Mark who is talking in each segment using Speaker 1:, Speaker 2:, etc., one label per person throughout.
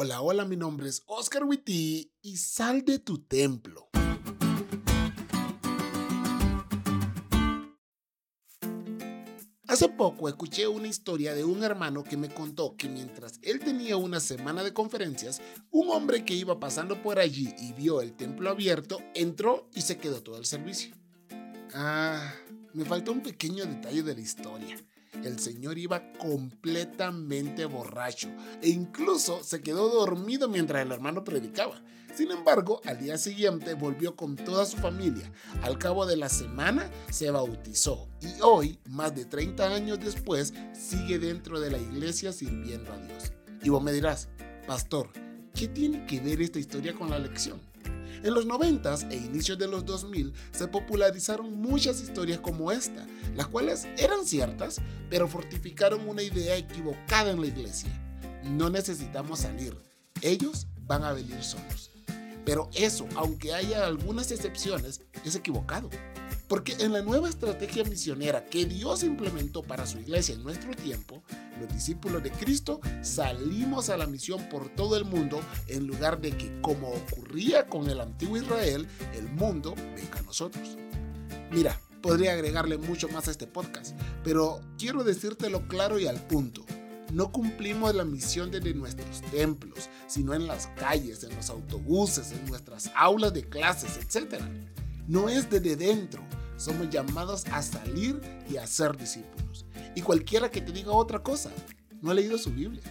Speaker 1: Hola, hola, mi nombre es Oscar Witty y sal de tu templo. Hace poco escuché una historia de un hermano que me contó que mientras él tenía una semana de conferencias, un hombre que iba pasando por allí y vio el templo abierto, entró y se quedó todo el servicio. Ah, me faltó un pequeño detalle de la historia el señor iba completamente borracho e incluso se quedó dormido mientras el hermano predicaba. Sin embargo, al día siguiente volvió con toda su familia. Al cabo de la semana se bautizó y hoy, más de 30 años después, sigue dentro de la iglesia sirviendo a Dios. Y vos me dirás, pastor, ¿qué tiene que ver esta historia con la lección? En los 90 e inicios de los 2000 se popularizaron muchas historias como esta, las cuales eran ciertas, pero fortificaron una idea equivocada en la iglesia. No necesitamos salir, ellos van a venir solos. Pero eso, aunque haya algunas excepciones, es equivocado. Porque en la nueva estrategia misionera que Dios implementó para su iglesia en nuestro tiempo, los discípulos de Cristo salimos a la misión por todo el mundo en lugar de que, como ocurría con el antiguo Israel, el mundo venga a nosotros. Mira, podría agregarle mucho más a este podcast, pero quiero decírtelo claro y al punto. No cumplimos la misión desde nuestros templos, sino en las calles, en los autobuses, en nuestras aulas de clases, etc. No es desde dentro, somos llamados a salir y a ser discípulos. Y cualquiera que te diga otra cosa, no ha leído su Biblia.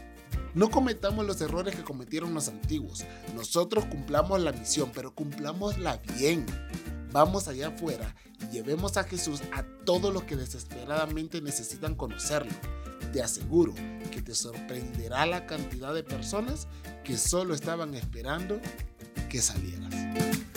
Speaker 1: No cometamos los errores que cometieron los antiguos. Nosotros cumplamos la misión, pero cumplámosla bien. Vamos allá afuera y llevemos a Jesús a todos los que desesperadamente necesitan conocerlo. Te aseguro que te sorprenderá la cantidad de personas que solo estaban esperando que salieras.